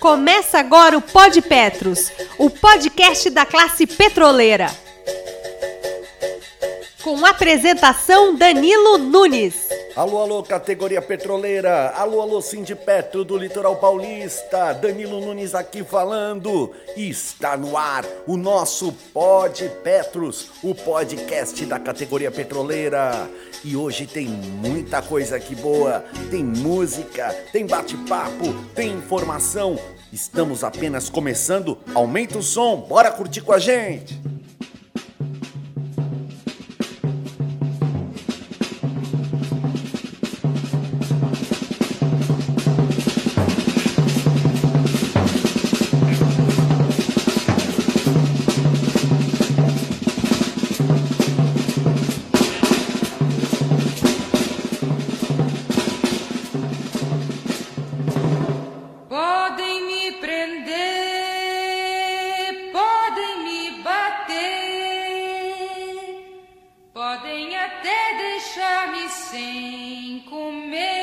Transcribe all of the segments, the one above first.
Começa agora o Pod Petros, o podcast da classe petroleira. Com apresentação Danilo Nunes. Alô, alô, categoria petroleira. Alô, alô, Sindipetro do Litoral Paulista. Danilo Nunes aqui falando. Está no ar o nosso Pod Petros, o podcast da categoria petroleira. E hoje tem muita coisa aqui boa. Tem música, tem bate-papo, tem informação. Estamos apenas começando. Aumenta o som, bora curtir com a gente. Sem comer,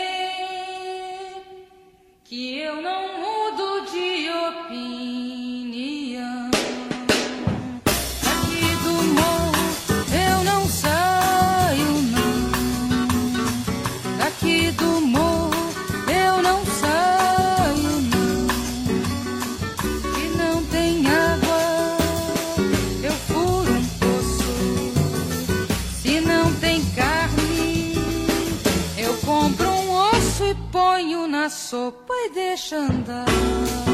sopa e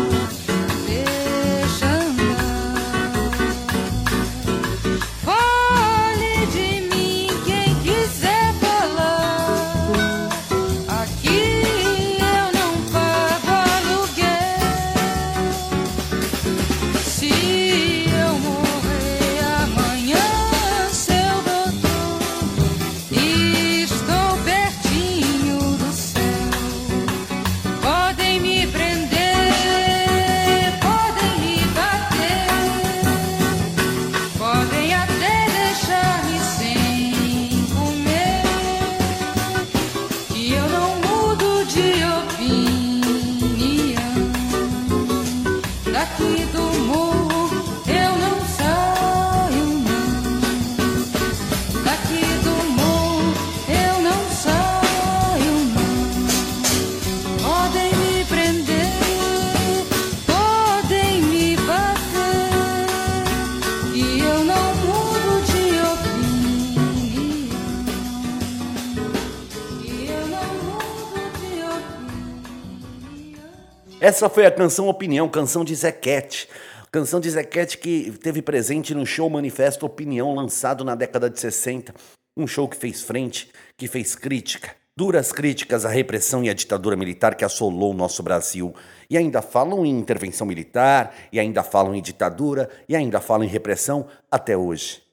Essa foi a canção Opinião, canção de Zequete. Canção de Zequete que teve presente no show Manifesto Opinião, lançado na década de 60. Um show que fez frente, que fez crítica. Duras críticas à repressão e à ditadura militar que assolou o nosso Brasil. E ainda falam em intervenção militar, e ainda falam em ditadura, e ainda falam em repressão até hoje.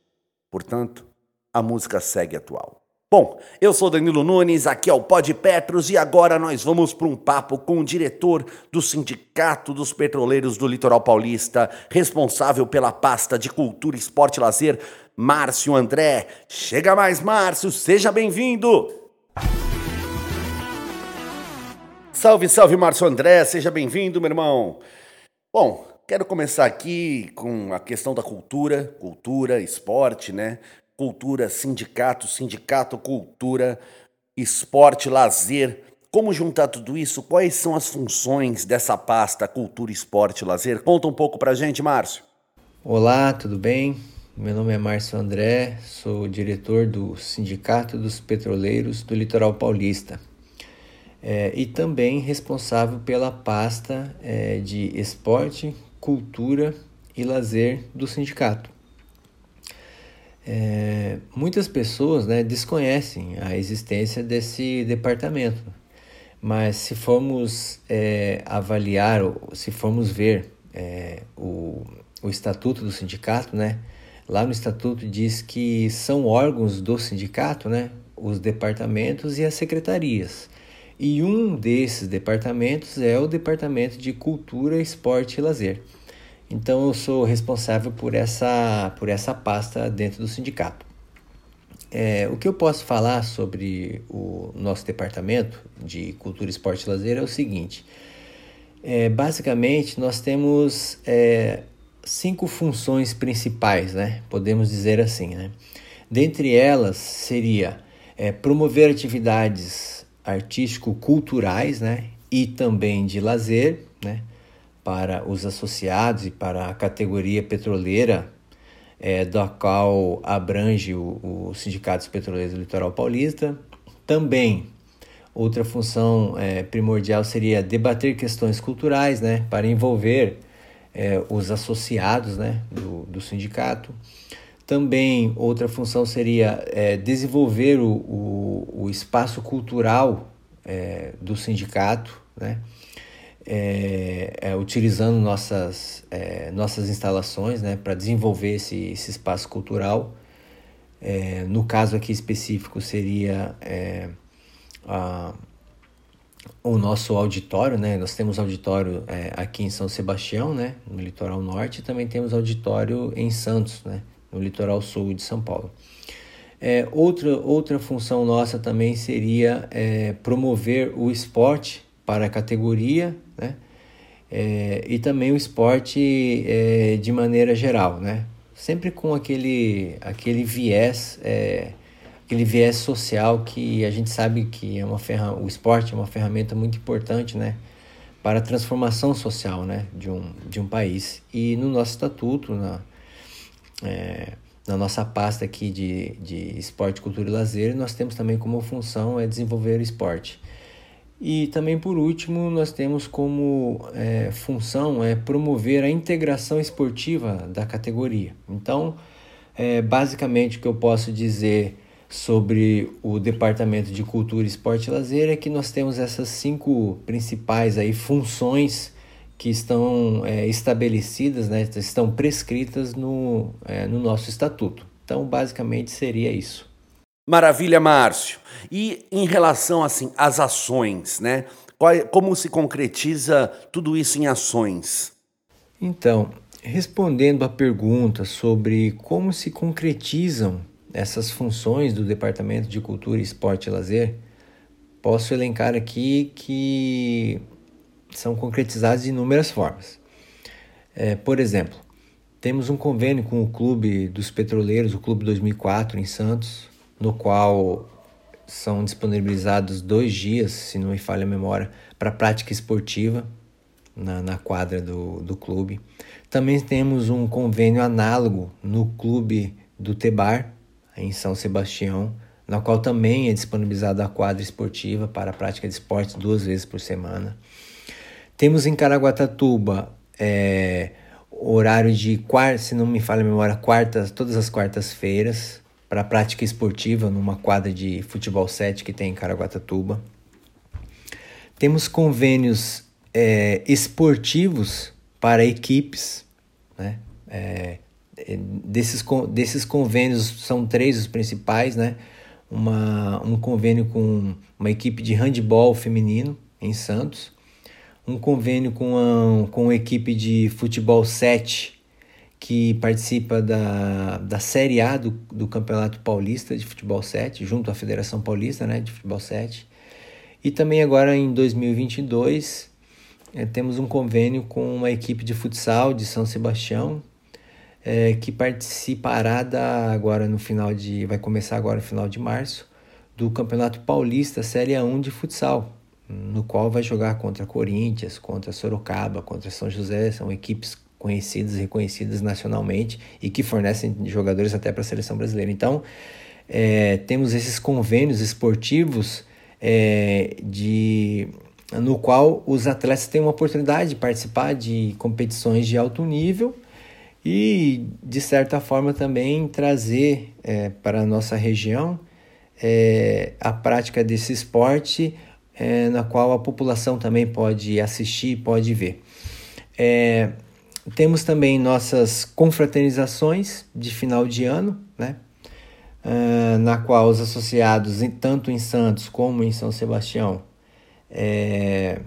Portanto, a música segue atual. Bom, eu sou Danilo Nunes, aqui é o Pod Petros e agora nós vamos para um papo com o diretor do Sindicato dos Petroleiros do Litoral Paulista, responsável pela pasta de Cultura, Esporte e Lazer, Márcio André. Chega mais, Márcio, seja bem-vindo! Salve, salve, Márcio André, seja bem-vindo, meu irmão. Bom, quero começar aqui com a questão da cultura, cultura, esporte, né? Cultura, sindicato, sindicato, cultura, esporte, lazer. Como juntar tudo isso? Quais são as funções dessa pasta cultura, esporte, lazer? Conta um pouco pra gente, Márcio. Olá, tudo bem? Meu nome é Márcio André, sou diretor do Sindicato dos Petroleiros do Litoral Paulista é, e também responsável pela pasta é, de esporte, cultura e lazer do sindicato. É, muitas pessoas né, desconhecem a existência desse departamento, mas se formos é, avaliar, se formos ver é, o, o estatuto do sindicato, né, lá no estatuto diz que são órgãos do sindicato, né, os departamentos e as secretarias. E um desses departamentos é o Departamento de Cultura, Esporte e Lazer. Então eu sou responsável por essa, por essa pasta dentro do sindicato. É, o que eu posso falar sobre o nosso departamento de Cultura, Esporte e Lazer é o seguinte: É, basicamente, nós temos é, cinco funções principais, né? Podemos dizer assim, né? Dentre elas seria é, promover atividades artístico-culturais, né? E também de lazer, né? Para os associados e para a categoria petroleira, é, da qual abrange o, o Sindicato dos Petroleiros do Litoral Paulista. Também outra função é, primordial seria debater questões culturais, né? Para envolver é, os associados né, do, do sindicato. Também outra função seria é, desenvolver o, o, o, espaço cultural é, do sindicato, né? É, é utilizando nossas, é, nossas instalações né, para desenvolver esse, esse espaço cultural. É, no caso aqui específico seria a, o nosso auditório, né? Nós temos auditório é, aqui em São Sebastião, né? No litoral norte, e também temos auditório em Santos, né? No litoral sul de São Paulo. É, outra, outra função nossa também seria é, promover o esporte para a categoria, né? É, e também o esporte é, de maneira geral, né? Sempre com aquele, aquele viés é, aquele viés social que a gente sabe que é uma ferra o esporte é uma ferramenta muito importante, né, para a transformação social, né, de um, de um país. E no nosso estatuto, na, é, na nossa pasta aqui de, de esporte, cultura e lazer, nós temos também como função é desenvolver o esporte. E também por último, nós temos como é, função é promover a integração esportiva da categoria. Então, é, basicamente o que eu posso dizer sobre o Departamento de Cultura, Esporte e Lazer é que nós temos essas cinco principais aí funções que estão é, estabelecidas, né, estão prescritas no, é, no nosso estatuto. Então, basicamente, seria isso. Maravilha, Márcio. E em relação assim às ações, né? Como se concretiza tudo isso em ações? Então, respondendo à pergunta sobre como se concretizam essas funções do Departamento de Cultura, Esporte e Lazer, posso elencar aqui que são concretizadas de inúmeras formas. É, por exemplo, temos um convênio com o Clube dos Petroleiros, o Clube 2004 em Santos, no qual são disponibilizados dois dias, se não me falha a memória, para prática esportiva na, na quadra do, do clube. Também temos um convênio análogo no clube do Tebar, em São Sebastião, na qual também é disponibilizada a quadra esportiva para a prática de esportes duas vezes por semana. Temos em Caraguatatuba é, horário de quarta, se não me falha a memória, quartas, todas as quartas-feiras para prática esportiva numa quadra de futebol 7 que tem em Caraguatatuba. Temos convênios é, esportivos para equipes, né? É, é, desses, desses convênios são três os principais, né? Uma, um convênio com uma equipe de handball feminino em Santos, um convênio com a, com a equipe de futebol 7 que participa da, da Série A do, do Campeonato Paulista de Futebol 7, junto à Federação Paulista né, de Futebol 7. E também agora em 2022 é, temos um convênio com uma equipe de futsal de São Sebastião, é, que participará da, agora no final de. vai começar agora no final de março, do Campeonato Paulista Série A1 de futsal, no qual vai jogar contra Corinthians, contra Sorocaba, contra São José, são equipes conhecidas e reconhecidas nacionalmente e que fornecem jogadores até para a seleção brasileira. Então, é, temos esses convênios esportivos é, de no qual os atletas têm uma oportunidade de participar de competições de alto nível e, de certa forma, também trazer é, para a nossa região é, a prática desse esporte é, na qual a população também pode assistir, pode ver. Temos também nossas confraternizações de final de ano, né? Uh, na qual os associados, tanto em Santos como em São Sebastião, é,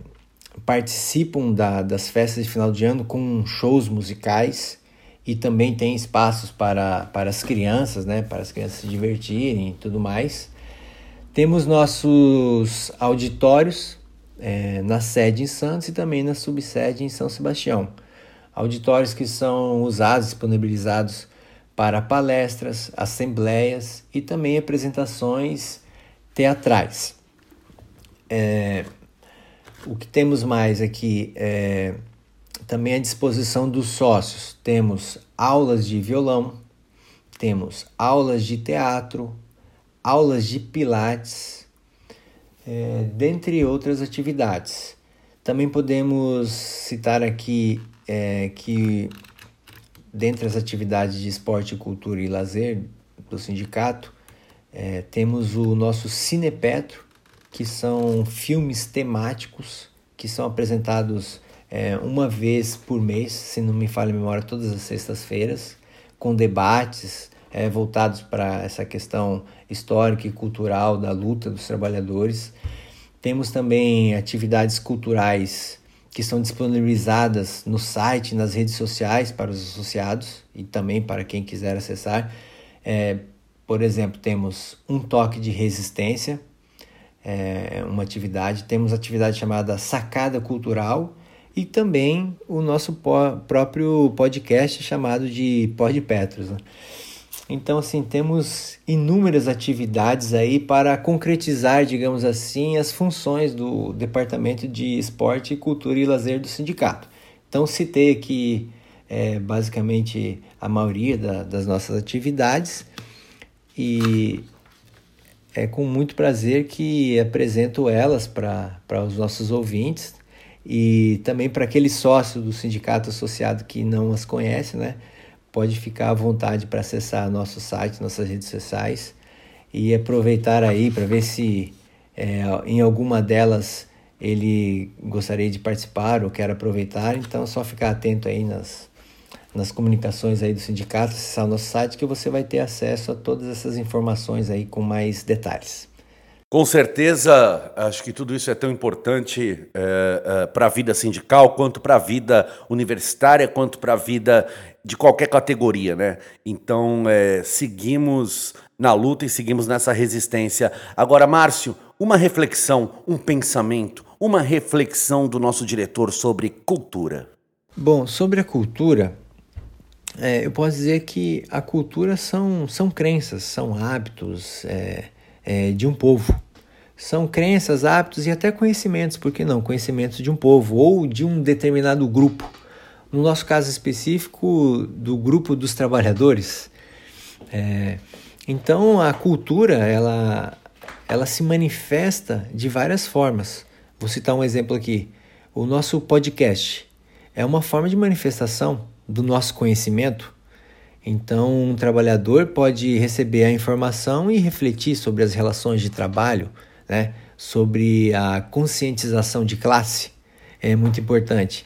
participam da, das festas de final de ano com shows musicais e também tem espaços para, para as crianças, né, para as crianças se divertirem e tudo mais. Temos nossos auditórios é, na sede em Santos e também na subsede em São Sebastião. Auditórios que são usados, disponibilizados para palestras, assembleias e também apresentações teatrais. É, o que temos mais aqui é também a disposição dos sócios. Temos aulas de violão, temos aulas de teatro, aulas de pilates, é, dentre outras atividades. Também podemos citar aqui é, que, dentre as atividades de esporte, cultura e lazer do sindicato, é, temos o nosso Cinepetro, que são filmes temáticos que são apresentados é, uma vez por mês, se não me falha a memória, todas as sextas-feiras, com debates é, voltados para essa questão histórica e cultural da luta dos trabalhadores. Temos também atividades culturais que são disponibilizadas no site, nas redes sociais para os associados e também para quem quiser acessar. É, por exemplo, temos um toque de resistência, é uma atividade. Temos atividade chamada Sacada Cultural e também o nosso próprio podcast chamado de Pod Petros. Né? Então, assim, temos inúmeras atividades aí para concretizar, digamos assim, as funções do Departamento de Esporte, Cultura e Lazer do sindicato. Então, citei aqui é, basicamente a maioria da, das nossas atividades e é com muito prazer que apresento elas para os nossos ouvintes e também para aquele sócio do sindicato associado que não as conhece, né? Pode ficar à vontade para acessar nosso site, nossas redes sociais e aproveitar aí para ver se é, em alguma delas ele gostaria de participar ou quer aproveitar. Então, é só ficar atento aí nas, nas comunicações aí do sindicato, acessar o nosso site que você vai ter acesso a todas essas informações aí com mais detalhes. Com certeza, acho que tudo isso é tão importante é, é, para a vida sindical, quanto para a vida universitária, quanto para a vida de qualquer categoria, né? Então, é, seguimos na luta e seguimos nessa resistência. Agora, Márcio, uma reflexão, um pensamento, uma reflexão do nosso diretor sobre cultura. Bom, sobre a cultura, é, eu posso dizer que a cultura são, são crenças, são hábitos é, é, de um povo. São crenças, hábitos e até conhecimentos, por que não? Conhecimentos de um povo ou de um determinado grupo. No nosso caso específico, do grupo dos trabalhadores. É, então, a cultura, ela, ela se manifesta de várias formas. Vou citar um exemplo aqui. O nosso podcast é uma forma de manifestação do nosso conhecimento. Então, um trabalhador pode receber a informação e refletir sobre as relações de trabalho, né? sobre a conscientização de classe, é muito importante.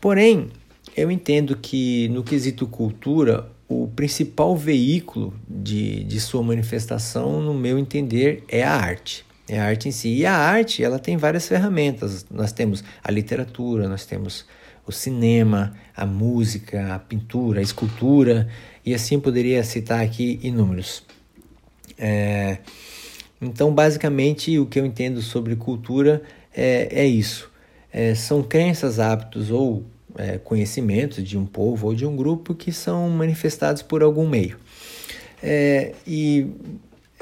Porém, eu entendo que no quesito cultura, o principal veículo de, de sua manifestação, no meu entender, é a arte. É a arte em si. E a arte, ela tem várias ferramentas. Nós temos a literatura, nós temos o cinema, a música, a pintura, a escultura, e assim poderia citar aqui inúmeros. É, então, basicamente, o que eu entendo sobre cultura é, é isso: é, são crenças, hábitos ou é, conhecimentos de um povo ou de um grupo que são manifestados por algum meio. É, e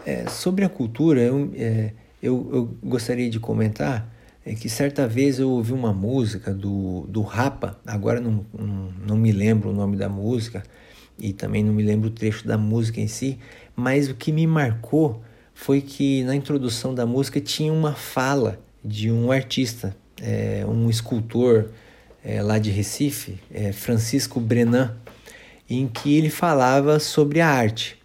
é, sobre a cultura, eu, é, eu, eu gostaria de comentar que certa vez eu ouvi uma música do, do Rapa, agora não, não, não, me lembro o nome da música e também não me lembro o trecho da música em si, mas o que me marcou foi que na introdução da música tinha uma fala de um artista, é, um escultor é, lá de Recife, é, Francisco Brenan, em que ele falava sobre a arte.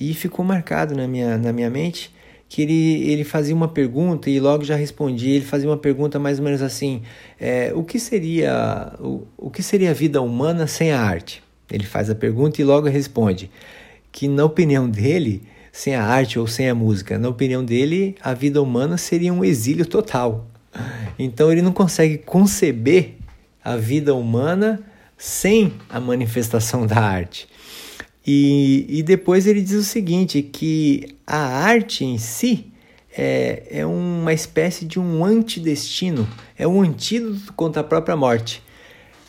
E ficou marcado na minha, na minha mente que ele, ele fazia uma pergunta e logo já respondia. Ele fazia uma pergunta mais ou menos assim: é, o que seria o, o que seria a vida humana sem a arte? Ele faz a pergunta e logo responde que na opinião dele, sem a arte ou sem a música, na opinião dele, a vida humana seria um exílio total. Então ele não consegue conceber a vida humana sem a manifestação da arte. E, e depois ele diz o seguinte: que a arte em si é, é uma espécie de um antidestino, é um antídoto contra a própria morte.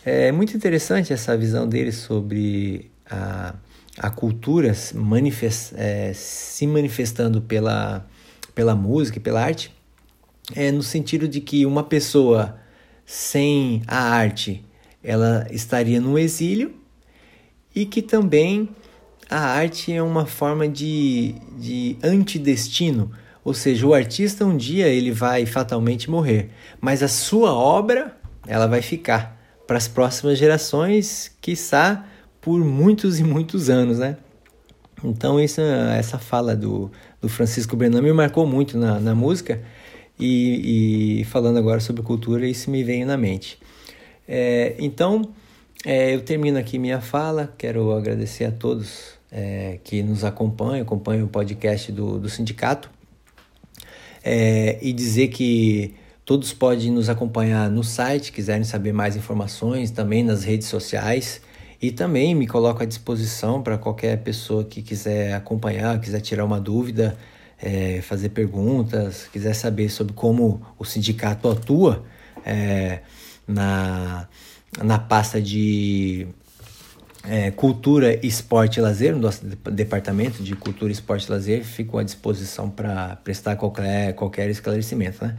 É muito interessante essa visão dele sobre a, a cultura manifest, é, se manifestando pela, pela música e pela arte, é no sentido de que uma pessoa sem a arte ela estaria no exílio e que também a arte é uma forma de, de antidestino, ou seja, o artista um dia ele vai fatalmente morrer, mas a sua obra ela vai ficar para as próximas gerações, quiçá por muitos e muitos anos, né? Então isso, essa fala do, do Francisco Brenan me marcou muito na, na música e, e, falando agora sobre cultura, isso me veio na mente. É, então, é, eu termino aqui minha fala, quero agradecer a todos é, que nos acompanham, acompanham o podcast do, do sindicato é, e dizer que Todos podem nos acompanhar no site, quiserem saber mais informações, também nas redes sociais. E também me coloco à disposição para qualquer pessoa que quiser acompanhar, quiser tirar uma dúvida, é, fazer perguntas, quiser saber sobre como o sindicato atua é, na, na pasta de é, Cultura, Esporte e Lazer, no nosso departamento de Cultura, Esporte e Lazer, fico à disposição para prestar qualquer, qualquer esclarecimento. Né?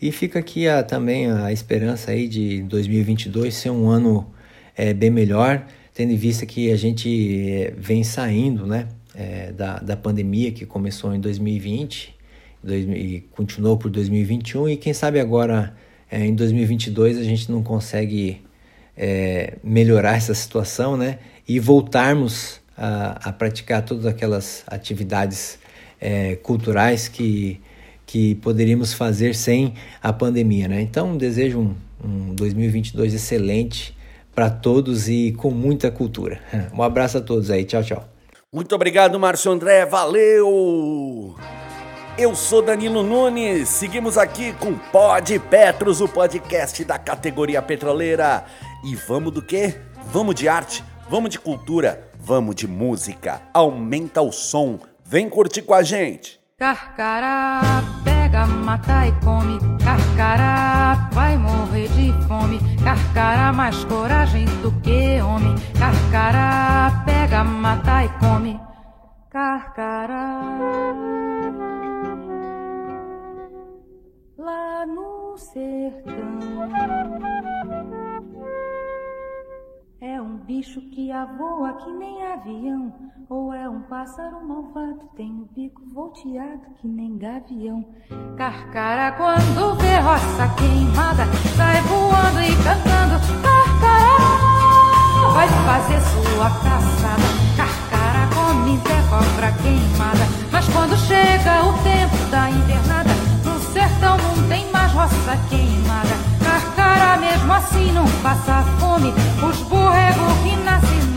E fica aqui a, também a esperança aí de 2022 ser um ano é, bem melhor, tendo em vista que a gente é, vem saindo né, é, da, da pandemia que começou em 2020 e continuou por 2021 e quem sabe agora é, em 2022 a gente não consegue melhorar essa situação né, e voltarmos a, a praticar todas aquelas atividades culturais que que poderíamos fazer sem a pandemia, né? Então, desejo um, um 2022 excelente para todos e com muita cultura. Um abraço a todos aí, tchau, tchau. Muito obrigado, Márcio André, valeu! Eu sou Danilo Nunes, seguimos aqui com Pod Petros, o podcast da categoria petroleira. E vamos do quê? Vamos de arte, vamos de cultura, vamos de música. Aumenta o som, vem curtir com a gente. Carcará, pega, mata e come. Carcará, vai morrer de fome. Carcará, mais coragem do que homem. Carcará, pega, mata e come. Carcará. Bicho que avoa que nem avião, ou é um pássaro malvado, tem o bico volteado que nem gavião. Carcara quando vê roça queimada, sai voando e cantando. Carcará vai fazer sua caçada. Carcara come até cobra queimada, mas quando chega o tempo da invernada, no sertão não tem mais roça queimada. Carcara mesmo assim não passa fome. Os borregos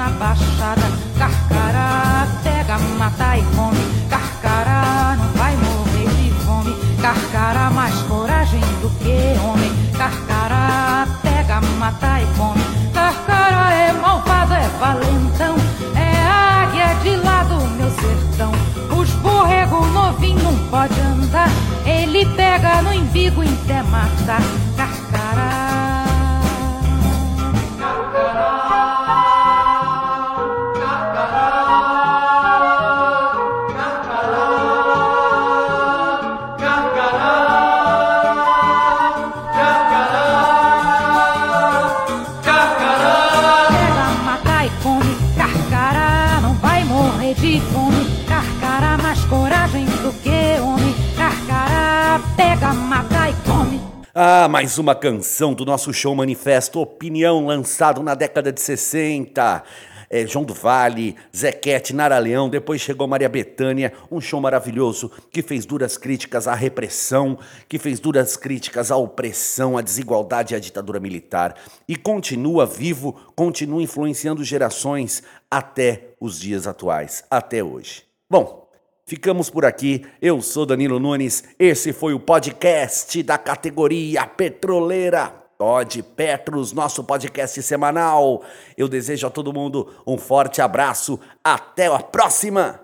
na baixada. Carcara pega, mata e come. Carcara não vai morrer de fome. Carcara mais coragem do que homem. Carcara pega, mata e come. Carcara é malvado, é valentão. É águia de lá do meu sertão. Os borregos novinho não pode andar. Ele pega no embigo e até matar. Ah, mais uma canção do nosso show Manifesto Opinião, lançado na década de 60. É, João do Vale, Zequete, Nara Leão, depois chegou Maria Bethânia, um show maravilhoso que fez duras críticas à repressão, que fez duras críticas à opressão, à desigualdade e à ditadura militar. E continua vivo, continua influenciando gerações até os dias atuais, até hoje. Bom, Ficamos por aqui. Eu sou Danilo Nunes. Esse foi o podcast da categoria petroleira. Pod Petros, nosso podcast semanal. Eu desejo a todo mundo um forte abraço. Até a próxima!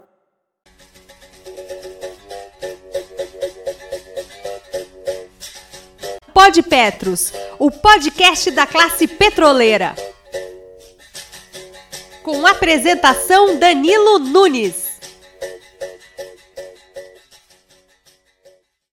Pod Petros, o podcast da classe petroleira. Com apresentação Danilo Nunes.